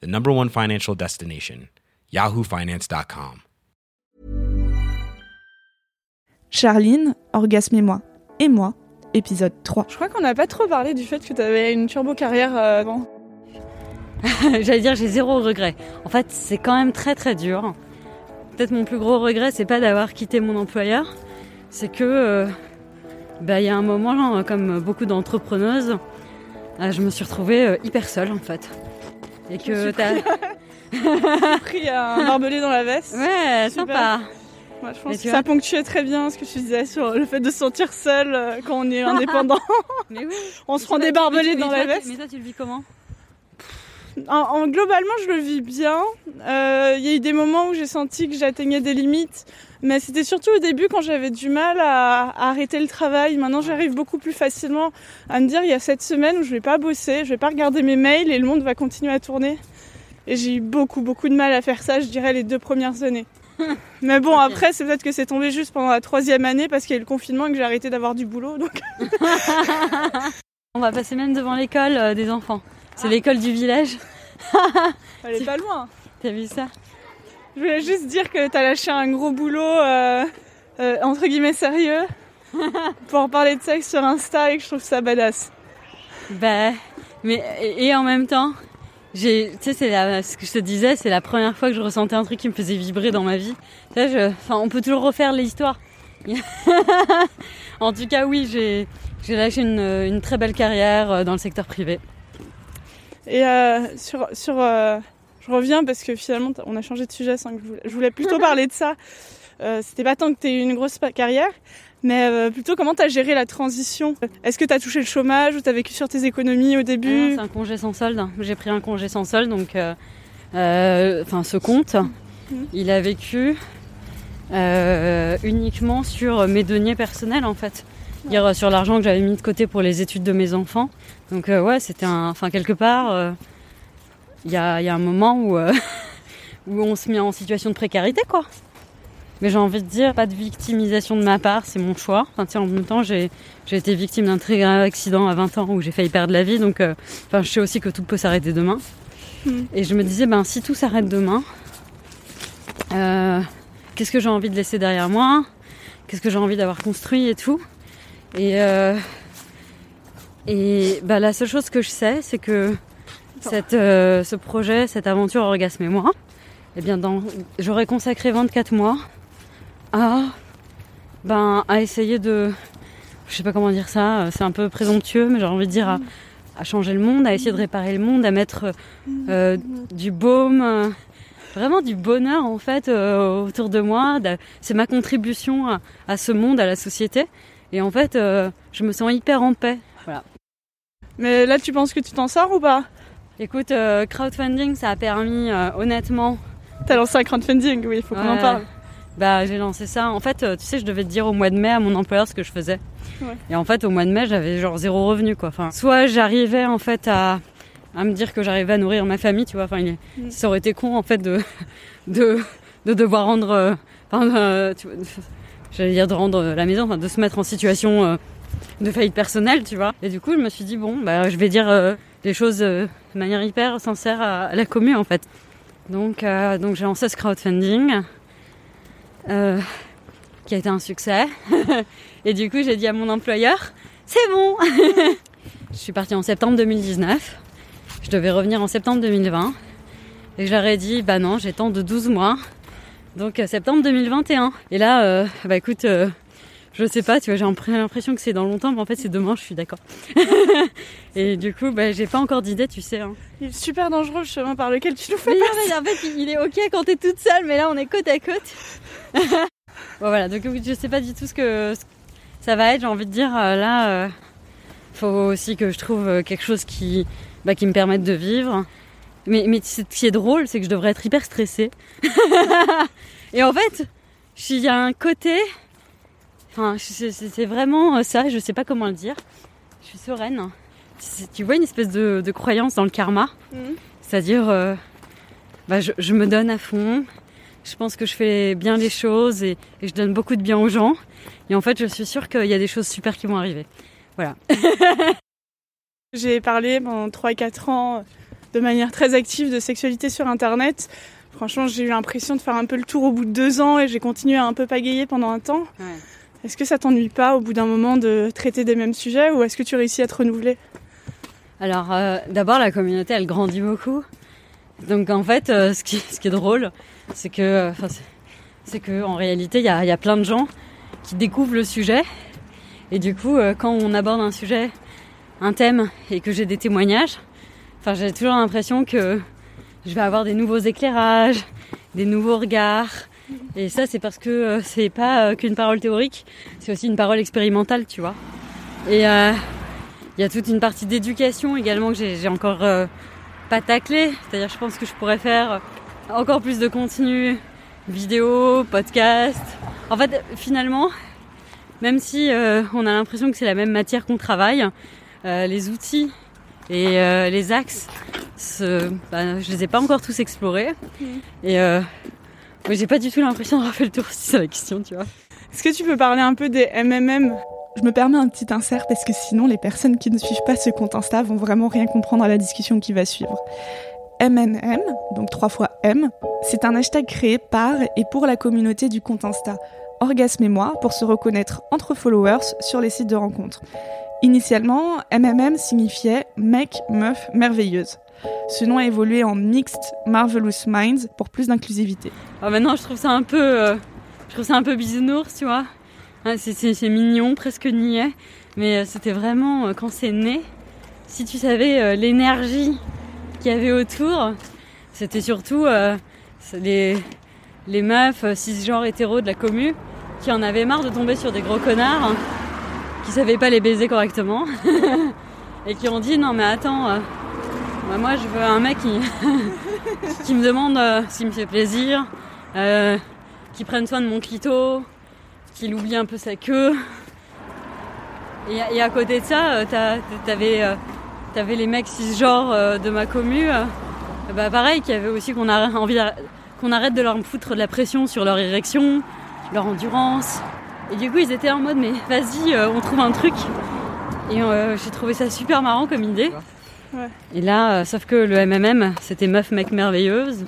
the number one financial destination, yahoofinance.com. Charline, Orgasme et moi. Et moi, épisode 3. Je crois qu'on n'a pas trop parlé du fait que tu avais une turbo carrière euh, avant. J'allais dire, j'ai zéro regret. En fait, c'est quand même très très dur. Peut-être mon plus gros regret, c'est pas d'avoir quitté mon employeur, c'est que euh, bah, il y a un moment, comme beaucoup d'entrepreneuses, euh, je me suis retrouvée hyper seule en fait. Et que t'as pris un barbelé dans la veste. Ouais, sympa. Ouais, je pense que ça ponctuait très bien ce que tu disais sur le fait de se sentir seul quand on est indépendant. mais oui. on se prend des barbelés dans la veste. Mais toi, tu le vis comment? En, globalement, je le vis bien. Il y a eu des moments où j'ai senti que j'atteignais des limites, mais c'était surtout au début quand j'avais du mal à, à, arrêter le travail. Maintenant, j'arrive beaucoup plus facilement à me dire il y a cette semaine où je vais pas bosser, je vais pas regarder mes mails et le monde va continuer à tourner. Et j'ai eu beaucoup, beaucoup de mal à faire ça, je dirais, les deux premières années. Mais bon, après, c'est peut-être que c'est tombé juste pendant la troisième année parce qu'il y a eu le confinement et que j'ai arrêté d'avoir du boulot. Donc... On va passer même devant l'école euh, des enfants. C'est l'école du village. Elle est pas loin. T'as vu ça? Je voulais juste dire que t'as lâché un gros boulot, euh, euh, entre guillemets sérieux, pour parler de sexe sur Insta et que je trouve ça badass. Bah, mais et, en même temps, j'ai, tu sais, c'est ce que je te disais, c'est la première fois que je ressentais un truc qui me faisait vibrer dans ma vie. Tu sais, je, enfin, on peut toujours refaire l'histoire. en tout cas, oui, j'ai, j'ai lâché une, une très belle carrière euh, dans le secteur privé. Et euh, sur, sur euh, je reviens parce que finalement on a changé de sujet sans que je voulais, je voulais plutôt parler de ça. Euh, C'était pas tant que tu eu une grosse carrière, mais euh, plutôt comment tu as géré la transition? Est-ce que tu as touché le chômage ou tu as vécu sur tes économies au début? ah C'est un congé sans solde. J'ai pris un congé sans solde, donc euh, enfin ce compte, mmh. il a vécu uniquement sur mes deniers personnels en fait. Dire sur l'argent que j'avais mis de côté pour les études de mes enfants. Donc euh, ouais, c'était un, enfin quelque part, il y a, y, a, un moment où où on se met en situation de précarité quoi. Mais j'ai envie de dire, pas de victimisation de ma part, c'est mon choix. Enfin, tiens, en même temps, j'ai, été victime d'un très grave accident à 20 ans où j'ai failli perdre la vie, donc euh, enfin, je sais aussi que tout peut s'arrêter demain. Mm. Et je me disais, ben si tout s'arrête demain, euh, qu'est-ce que j'ai envie de laisser derrière moi? Qu'est-ce que j'ai envie d'avoir construit et tout? Et euh, et bah, la seule chose que je sais, c'est que cette, euh, ce projet, cette aventure Orgasme et moi, eh bien, j'aurais consacré 24 mois à, ben, à essayer de, je sais pas comment dire ça, c'est un peu présomptueux, mais j'ai envie de dire à, à, changer le monde, à essayer de réparer le monde, à mettre euh, du baume, euh, vraiment du bonheur en fait euh, autour de moi. C'est ma contribution à, à, ce monde, à la société. Et en fait, euh, je me sens hyper en paix. Voilà. Mais là, tu penses que tu t'en sors ou pas? Écoute, euh, crowdfunding, ça a permis, euh, honnêtement. T'as lancé un crowdfunding, oui, il faut qu'on en parle. Bah, j'ai lancé ça. En fait, euh, tu sais, je devais te dire au mois de mai à mon employeur ce que je faisais. Ouais. Et en fait, au mois de mai, j'avais genre zéro revenu, quoi. Enfin, soit j'arrivais en fait à, à me dire que j'arrivais à nourrir ma famille, tu vois. Enfin, il, mm. ça aurait été con en fait de de, de devoir rendre, euh, enfin, j'allais dire de rendre la maison, enfin, de se mettre en situation de faillite personnelle, tu vois. Et du coup, je me suis dit, bon, bah, je vais dire les choses euh, de manière hyper sincère à, la commune, en fait. Donc, euh, donc j'ai lancé ce crowdfunding, euh, qui a été un succès. et du coup, j'ai dit à mon employeur, c'est bon Je suis partie en septembre 2019. Je devais revenir en septembre 2020. Et ai dit, bah non, j'ai tant de 12 mois. Donc, septembre 2021. Et là, bah écoute je sais pas, tu vois, j'ai l'impression que c'est dans longtemps, mais en fait c'est demain, je suis d'accord. et du coup, bah, j'ai pas encore d'idée, tu sais. Hein. Il est super dangereux le chemin par lequel tu nous fais passer. en fait, il est ok quand t'es toute seule, mais là on est côte à côte. bon, voilà, donc je sais pas du tout ce que ça va être, j'ai envie de dire, euh, là, euh, faut aussi que je trouve euh, quelque chose qui, bah, qui me permette de vivre. Mais, mais ce qui est drôle, c'est que je devrais être hyper stressée. et en fait, il y a un côté. Enfin, c'est vraiment ça, je sais pas comment le dire. Je suis sereine. Tu vois une espèce de, croyance dans le karma? Mhm. C'est-à-dire, euh, bah, je, me donne à fond. Je pense que je fais bien les choses et, et, je donne beaucoup de bien aux gens. Et en fait, je suis sûre qu'il y a des choses super qui vont arriver. Voilà. J'ai parlé pendant 3-4 ans de manière très active de sexualité sur Internet. Franchement, j'ai eu l'impression de faire un peu le tour au bout de deux ans et j'ai continué à un peu pagayer pendant un temps. Est-ce que ça t'ennuie pas au bout d'un moment de traiter des mêmes sujets ou est-ce que tu réussis à te renouveler? Alors, euh, d'abord, la communauté, elle grandit beaucoup. Donc, en fait, euh, ce, qui, est drôle, c'est que, en réalité, il y a, plein de gens qui découvrent le sujet. Et du coup, euh, quand on aborde un sujet, un thème, et que j'ai des témoignages, j'ai toujours l'impression que je vais avoir des nouveaux éclairages, des nouveaux regards. Et ça, c'est parce que euh, c'est pas euh, qu'une parole théorique, c'est aussi une parole expérimentale, tu vois. Et euh, il y a toute une partie d'éducation également que j'ai encore pas taclé. C'est-à-dire, je pense que je pourrais faire encore plus de contenu, vidéo, podcast. En fait, finalement, même si on a l'impression que c'est la même matière qu'on travaille, les outils et euh, les axes, ce, bah, je les ai pas encore tous explorés. Et euh, j'ai pas du tout l'impression d'avoir fait le tour si c'est la question, tu vois. Est-ce que tu peux parler un peu des MMM je me permets un petit insert parce que sinon les personnes qui ne suivent pas ce compte Insta vont vraiment rien comprendre à la discussion qui va suivre. MMM, donc trois fois M, c'est un hashtag créé par et pour la communauté du compte Insta Orgasme et moi pour se reconnaître entre followers sur les sites de rencontres. Initialement, MMM signifiait mec, meuf, merveilleuse. Ce nom a évolué en Mixed Marvelous Minds pour plus d'inclusivité. Ah, maintenant, je trouve ça un peu, euh, je trouve ça un peu bisounours, tu vois. c'est mignon, presque niais, mais euh, c'était vraiment euh, quand c'est né. Si tu savais l'énergie qu'il y avait autour, c'était surtout les, les meufs cisgenres hétéros de la commu qui en avaient marre de tomber sur des gros connards qui savaient pas les baiser correctement et qui ont dit non mais attends, euh, bah, moi je veux un mec qui, qui me demande euh, s'il me fait plaisir, euh, qui prenne soin de mon clito, qu'il oublie un peu sa queue. Et, à côté de ça, t'avais avais les mecs cisgenres de ma commu, bah pareil, qui avaient aussi qu'on envie qu'on arrête de leur foutre de la pression sur leur érection, leur endurance, et du coup, ils étaient en mode, mais vas-y, euh, on trouve un truc. Et euh, j'ai trouvé ça super marrant comme idée. Et là, euh, sauf que le MMM, c'était meuf, mec, merveilleuse.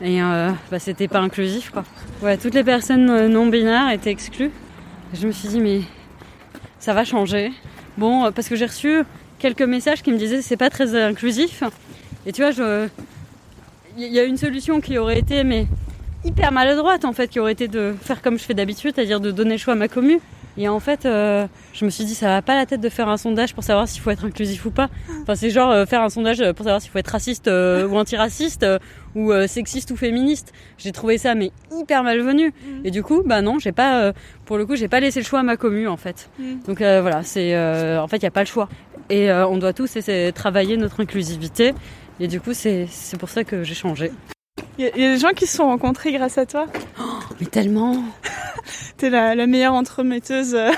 Et bah, c'était pas inclusif, quoi. Toutes les personnes non binaires étaient exclues. je me suis dit, mais ça va changer. Bon, parce que j'ai reçu quelques messages qui me disaient c'est pas très inclusif. Et tu vois, il y a une solution qui aurait été, mais hyper maladroite en fait qui aurait été de faire comme je fais d'habitude, c'est-à-dire de donner le choix à ma commu. Et en fait, euh, je me suis dit, ça va pas la tête de faire un sondage pour savoir s'il faut être inclusif ou pas. Enfin, c'est genre euh, faire un sondage pour savoir s'il faut être raciste euh, ou antiraciste ou sexiste ou féministe. J'ai trouvé ça mais hyper malvenu. Mm. Et du coup, bah non, j'ai pas, pour le coup, j'ai pas laissé le choix à ma commu en fait. Mm. Donc voilà, c'est, en fait, il y a pas le choix. Et on doit tous essayer de travailler notre inclusivité. Et du coup, c'est pour ça que j'ai changé. Il y, a des gens qui se sont rencontrés grâce à toi? Oh, mais tellement T'es la, la meilleure entremetteuse euh,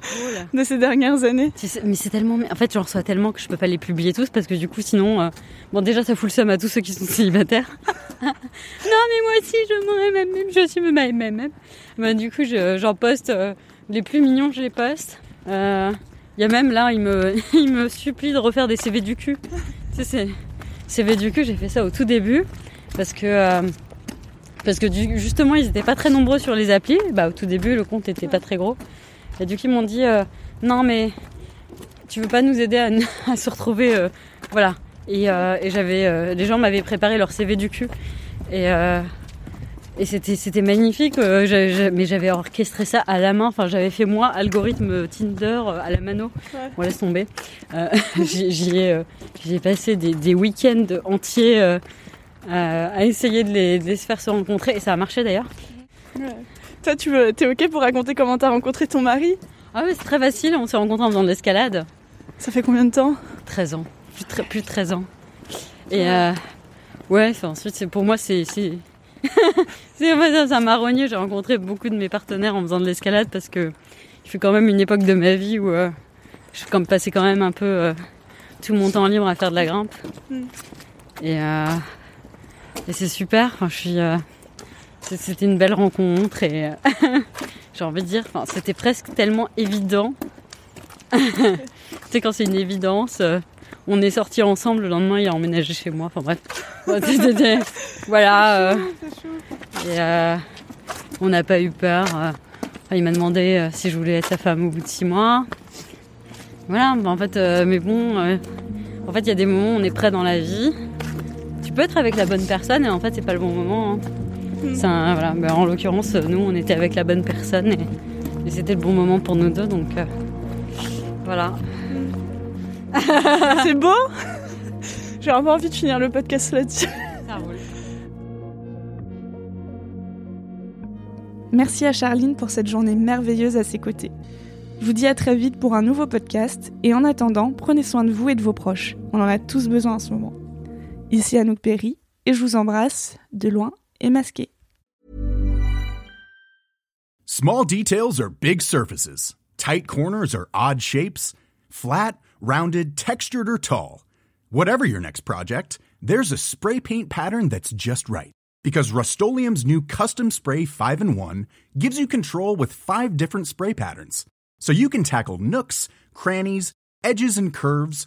de ces dernières années. Mais c'est tellement... En fait, j'en reçois tellement que je peux pas les publier tous parce que du coup, sinon... Euh, bon, déjà, ça fout le seum à tous ceux qui sont célibataires. non, mais moi aussi, je même, je suis même, même, même. Bah, du coup, j'en poste... Euh, les plus mignons, je les poste. Il y a même là, il me, il me supplie de refaire des CV du cul. tu sais, c'est... CV du cul, j'ai fait ça au tout début parce que parce que justement ils n'étaient pas très nombreux sur les applis. Bah, au tout début le compte était pas très gros. Et du coup ils m'ont dit euh, non mais tu veux pas nous aider à, se retrouver euh, voilà. Et, j'avais les gens m'avaient préparé leur CV du cul et et c'était c'était magnifique mais j'avais orchestré ça à la main enfin j'avais fait moi algorithme Tinder à la mano on laisse tomber j'y ai j'ai passé des, des week-ends entiers euh, à essayer de les, faire se rencontrer. Et ça a marché d'ailleurs. Toi, tu veux, es ok pour raconter comment t'as rencontré ton mari Ah oui, c'est très facile. On s'est rencontrés en faisant de l'escalade. Ça fait combien de temps 13 ans. Plus de, plus de 13 ans. Et, euh, Ouais, ensuite, c'est, pour moi, c'est. c'est... c'est ça m'a rogné. J'ai rencontré beaucoup de mes partenaires en faisant de l'escalade parce que je suis quand même une époque de ma vie où je suis comme passé quand même un peu tout mon temps libre à faire de la grimpe. Mm. Et, et c'est super. Enfin, je suis. c'était une belle rencontre et j'ai envie de dire, enfin, c'était presque tellement évident. tu sais, quand c'est une évidence, on est sortis ensemble, le lendemain il a emménagé chez moi, enfin bref. voilà. Euh, et euh, on n'a pas eu peur. Euh. il m'a demandé si je voulais être sa femme au bout de six mois. Voilà, bah, en fait, mais bon, en fait il y a des moments où on est prêt dans la vie. Peux être avec la bonne personne et en fait c'est pas le bon moment. Hein. Mm. voilà, bah, en l'occurrence, nous on était avec la bonne personne et, et c'était le bon moment pour nous deux, donc voilà. c'est beau J'ai vraiment envie de finir le podcast là-dessus. Merci à Charline pour cette journée merveilleuse à ses côtés. Je vous dis à très vite pour un nouveau podcast et en attendant, prenez soin de vous et de vos proches. On en a tous besoin en ce moment. Ici Anouk Perry et je vous embrasse de loin et masqué. Small details are big surfaces. Tight corners are odd shapes. Flat rounded, textured, or tall. Whatever your next project, there's a spray paint pattern that's just right. Because Rust new Custom Spray 5 in 1 gives you control with five different spray patterns. So you can tackle nooks, crannies, edges, and curves